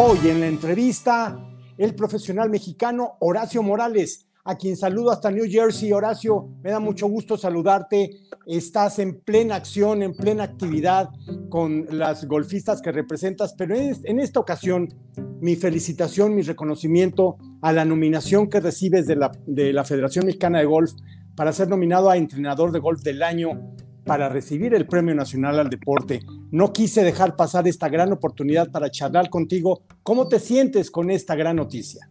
Hoy en la entrevista, el profesional mexicano Horacio Morales, a quien saludo hasta New Jersey. Horacio, me da mucho gusto saludarte. Estás en plena acción, en plena actividad con las golfistas que representas, pero en esta ocasión mi felicitación, mi reconocimiento a la nominación que recibes de la, de la Federación Mexicana de Golf para ser nominado a entrenador de golf del año para recibir el Premio Nacional al Deporte. No quise dejar pasar esta gran oportunidad para charlar contigo. ¿Cómo te sientes con esta gran noticia?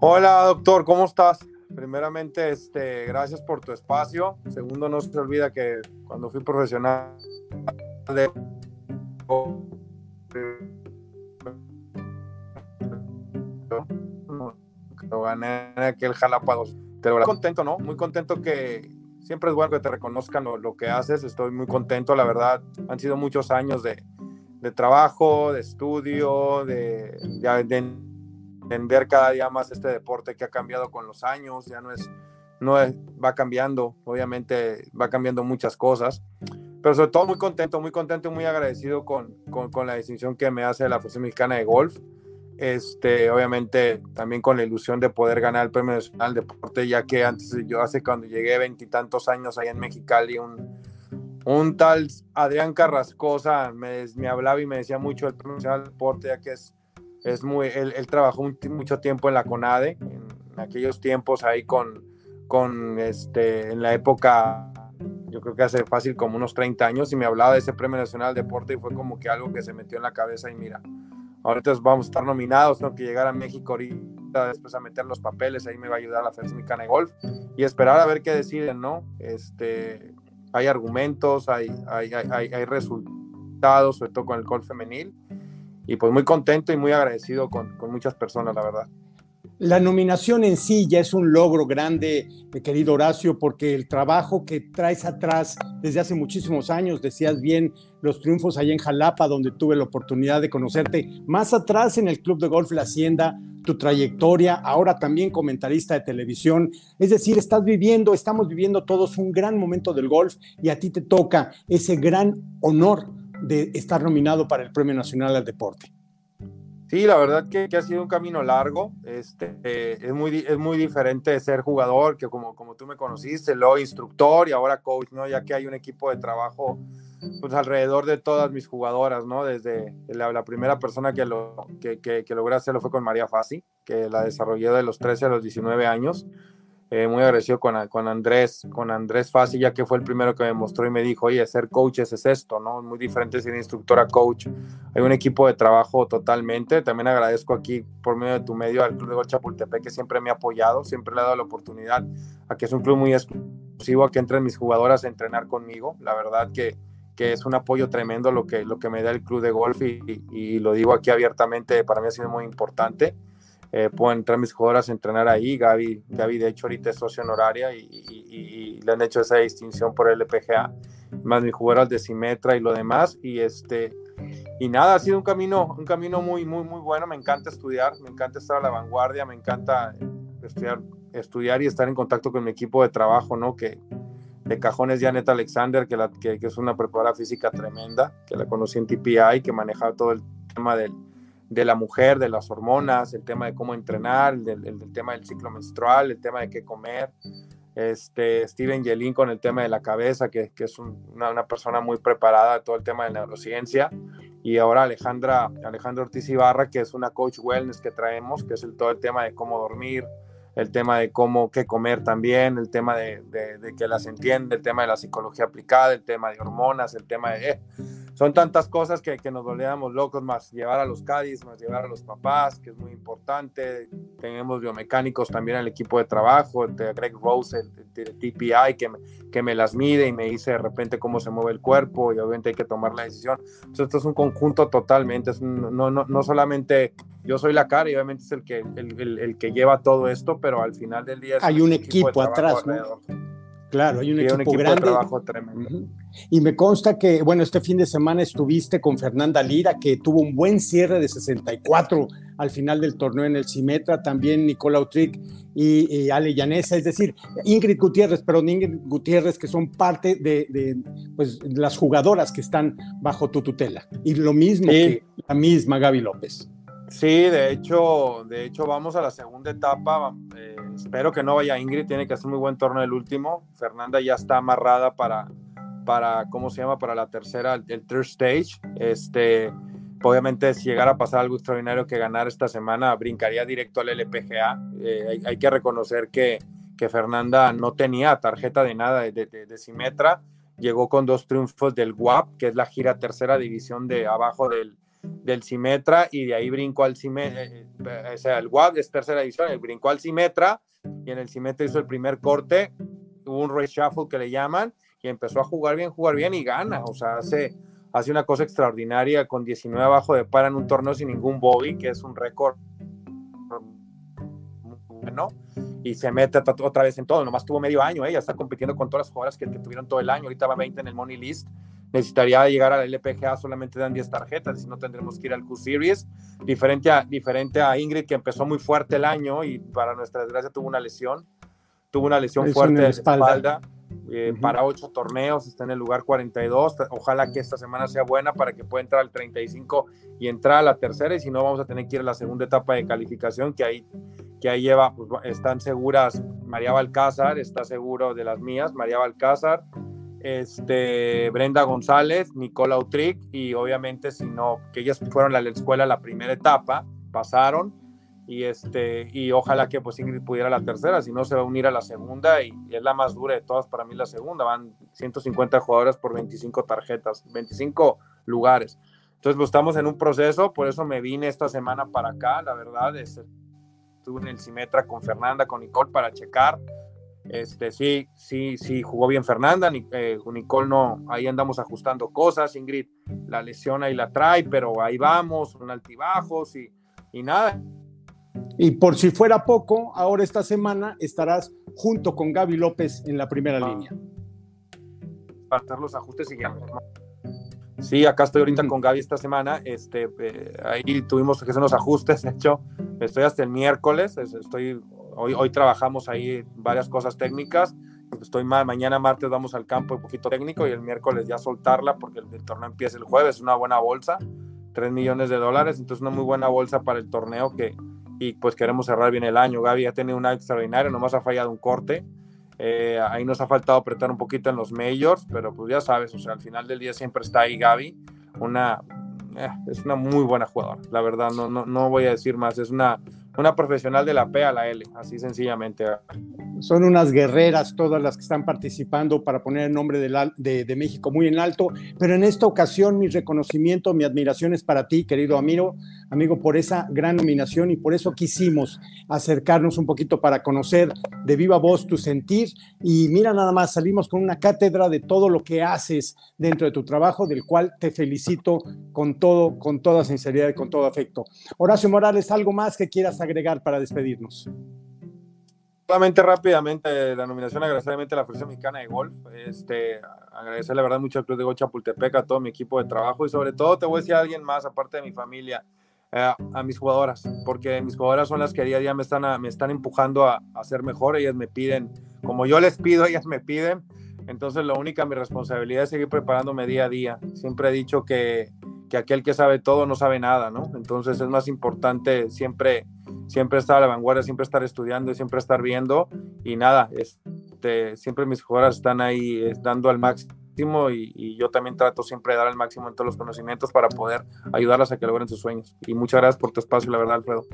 Hola, doctor, ¿cómo estás? Primeramente, este, gracias por tu espacio. Segundo, no se olvida que cuando fui profesional de lo gané en aquel Jalapa Te lo contento, ¿no? Muy contento que, siempre es bueno que te reconozcan lo, que haces. Estoy muy contento, la verdad. Han sido muchos años de, trabajo, de estudio, de, entender cada día más este deporte que ha cambiado con los años. Ya no es, no va cambiando, obviamente va cambiando muchas cosas. Pero sobre todo muy contento, muy contento y muy agradecido con, con la distinción que me hace la Federación Mexicana de Golf este, obviamente también con la ilusión de poder ganar el Premio Nacional de Deporte, ya que antes yo hace cuando llegué veintitantos años allá en Mexicali, un, un tal Adrián Carrascosa me, me, hablaba y me decía mucho del Premio Nacional de Deporte, ya que es, es muy, él, trabajó mucho tiempo en la CONADE, en, aquellos tiempos ahí con, con este, en la época, yo creo que hace fácil como unos 30 años, y me hablaba de ese Premio Nacional de Deporte y fue como que algo que se metió en la cabeza y mira, Ahorita vamos a estar nominados, tengo que llegar a México ahorita, después a meter los papeles, ahí me va a ayudar la Federación Mexicana de Golf y esperar a ver qué deciden, ¿no? Este, hay argumentos, hay, hay, hay, hay resultados, sobre todo con el golf femenil, y pues muy contento y muy agradecido con, con muchas personas, la verdad. La nominación en sí ya es un logro grande, querido Horacio, porque el trabajo que traes atrás desde hace muchísimos años, decías bien los triunfos allá en Jalapa, donde tuve la oportunidad de conocerte, más atrás en el Club de Golf La Hacienda, tu trayectoria, ahora también comentarista de televisión, es decir, estás viviendo, estamos viviendo todos un gran momento del golf y a ti te toca ese gran honor de estar nominado para el Premio Nacional al Deporte. Sí, la verdad que, ha sido un camino largo. Este, es, muy, es muy diferente ser jugador, que como, como tú me conociste, luego instructor y ahora coach, ¿no? Ya que hay un equipo de trabajo pues, alrededor de todas mis jugadoras, ¿no? Desde la, primera persona que, lo, que, que, que logré hacerlo fue con María Fassi, que la desarrollé de los 13 a los 19 años. Eh, muy agradecido con, con, Andrés, con Andrés Fassi, ya que fue el primero que me mostró y me dijo, oye, ser coaches es esto, ¿no? Muy diferente ser instructor a coach. Hay un equipo de trabajo totalmente. También agradezco aquí por medio de tu medio al Club de Golf Chapultepec, que siempre me ha apoyado, siempre le ha dado la oportunidad a que es un club muy exclusivo, a que entren mis jugadoras a entrenar conmigo. La verdad que, que es un apoyo tremendo lo que, lo que me da el club de golf y, y lo digo aquí abiertamente, para mí ha sido muy importante eh, entrar mis jugadoras a entrenar ahí. Gaby, Gaby de hecho, ahorita es socio honoraria y, y, le han hecho esa distinción por el LPGA, más mis jugadoras de Simetra y lo demás. Y este. Y nada, ha sido un camino, un camino muy, muy, muy bueno. Me encanta estudiar, me encanta estar a la vanguardia, me encanta estudiar, estudiar y estar en contacto con mi equipo de trabajo, ¿no? Que, de cajones Janet Alexander, que, la, que, que, es una preparadora física tremenda, que la conocí en TPI, que manejaba todo el tema del, de la mujer, de las hormonas, el tema de cómo entrenar, el, tema del ciclo menstrual, el tema de qué comer. Este, Steven Yelin con el tema de la cabeza, que, es una, persona muy preparada de todo el tema de neurociencia. Y ahora Alejandra, Alejandra Ortiz Ibarra, que es una coach wellness que traemos, que es el, todo el tema de cómo dormir, el tema de cómo qué comer también, el tema de, de, que las entiende, el tema de la psicología aplicada, el tema de hormonas, el tema de... Eh, son tantas cosas que, que nos volvíamos locos, más llevar a los Cádiz, más llevar a los papás, que es muy importante. Tenemos biomecánicos también en el equipo de trabajo, de Greg Rose, de, TPI, que me, que me las mide y me dice de repente cómo se mueve el cuerpo y obviamente hay que tomar la decisión. Entonces, esto es un conjunto totalmente, es no, no, no solamente yo soy la cara y obviamente es el que, el, el, el que lleva todo esto, pero al final del día... hay un, equipo, atrás, ¿no? Claro, hay un, equipo, grande. De trabajo tremendo. Y me consta que, bueno, este fin de semana estuviste con Fernanda Lira, que tuvo un buen cierre de 64 al final del torneo en el Simetra, también Nicola Utric y, Ale Llanesa, es decir, Ingrid Gutiérrez, pero Ingrid Gutiérrez, que son parte de, pues, las jugadoras que están bajo tu tutela. Y lo mismo que la misma Gaby López. Sí, de hecho, de hecho vamos a la segunda etapa. Eh, espero que no vaya Ingrid, tiene que hacer muy buen torneo el último. Fernanda ya está amarrada para, para ¿cómo se llama? Para la tercera, el third stage. Este, obviamente si llegara a pasar algo extraordinario que ganar esta semana, brincaría directo al LPGA. Eh, hay, que reconocer que, que, Fernanda no tenía tarjeta de nada de, de, de Simetra. Llegó con dos triunfos del WAP, que es la gira tercera división de abajo del, del Simetra y de ahí brincó al Simetra, eh, eh, o sea, el WAP es tercera división, el brincó al Simetra y en el Simetra hizo el primer corte, hubo un race shuffle que le llaman y empezó a jugar bien, jugar bien y gana, o sea, hace, hace una cosa extraordinaria con 19 abajo de para en un torneo sin ningún bogey, que es un récord bueno, y se mete otra vez en todo, nomás tuvo medio año, ella está compitiendo con todas las jugadoras que, que, tuvieron todo el año, ahorita va 20 en el Money List, necesitaría llegar al LPGA, solamente dan 10 tarjetas, si no tendremos que ir al Q-Series, diferente a, diferente a Ingrid, que empezó muy fuerte el año y para nuestra desgracia tuvo una lesión, tuvo una lesión fuerte de la espalda, eh, para ocho torneos, está en el lugar 42, ojalá que esta semana sea buena para que pueda entrar al 35 y entrar a la tercera, y si no vamos a tener que ir a la segunda etapa de calificación, que ahí, que ahí lleva, pues, están seguras María Balcázar, está seguro de las mías, María Balcázar, este, Brenda González, Nicola Utrick y obviamente si no, que ellas fueron a la escuela la primera etapa, pasaron y este y ojalá que pues Ingrid pudiera la tercera, si no se va a unir a la segunda y, es la más dura de todas para mí la segunda, van 150 jugadoras por 25 tarjetas, 25 lugares. Entonces pues, estamos en un proceso, por eso me vine esta semana para acá, la verdad, estuve en el Simetra con Fernanda, con Nicole para checar este, sí, sí, sí, jugó bien Fernanda, eh, Nicole no, ahí andamos ajustando cosas, Ingrid la lesiona y la trae, pero ahí vamos, un altibajos y, y nada. Y por si fuera poco, ahora esta semana estarás junto con Gaby López en la primera ah. línea. Para hacer los ajustes y ya. Sí, acá estoy ahorita con Gaby esta semana. Este, eh, ahí tuvimos que hacer unos ajustes. De hecho, estoy hasta el miércoles. Estoy Hoy, hoy trabajamos ahí varias cosas técnicas. Estoy mal, mañana martes vamos al campo un poquito técnico y el miércoles ya soltarla porque el, torneo empieza el jueves. Es una buena bolsa, 3 millones de dólares, entonces una muy buena bolsa para el torneo que, y pues queremos cerrar bien el año. Gaby ha tenido un año extraordinario, nomás ha fallado un corte. Eh, ahí nos ha faltado apretar un poquito en los majors, pero pues ya sabes, o sea, al final del día siempre está ahí Gaby, una, es una muy buena jugadora, la verdad, no, no, no voy a decir más, es una una profesional de la P a la L, así sencillamente. Son unas guerreras todas las que están participando para poner el nombre de, de, México muy en alto, pero en esta ocasión mi reconocimiento, mi admiración es para ti, querido amigo, amigo, por esa gran nominación y por eso quisimos acercarnos un poquito para conocer de viva voz tu sentir y mira nada más, salimos con una cátedra de todo lo que haces dentro de tu trabajo, del cual te felicito con todo, con toda sinceridad y con todo afecto. Horacio Morales, ¿algo más que quieras agregar para despedirnos? Solamente rápidamente la nominación, agradecerle a la Federación Mexicana de Golf, este, agradecer la verdad mucho al Club de Golf Chapultepec, a todo mi equipo de trabajo y sobre todo te voy a decir a alguien más, aparte de mi familia, eh, a mis jugadoras, porque mis jugadoras son las que día a día me están, me están empujando a, a, ser mejor, ellas me piden, como yo les pido, ellas me piden, entonces la única mi responsabilidad es seguir preparándome día a día. Siempre he dicho que, que aquel que sabe todo no sabe nada, ¿no? Entonces es más importante siempre siempre estar a la vanguardia, siempre estar estudiando y siempre estar viendo y nada, este, siempre mis jugadoras están ahí eh, dando al máximo y, y, yo también trato siempre de dar al máximo en todos los conocimientos para poder ayudarlas a que logren sus sueños. Y muchas gracias por tu espacio, la verdad, Alfredo.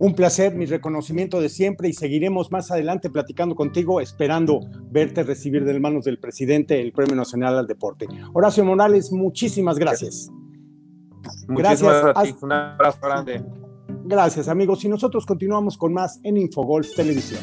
Un placer, mi reconocimiento de siempre y seguiremos más adelante platicando contigo, esperando verte recibir de manos del presidente el Premio Nacional al Deporte. Horacio Morales, muchísimas gracias. Muchísimas gracias. A ti. Un abrazo grande. Gracias amigos y nosotros continuamos con más en Infogolf Televisión.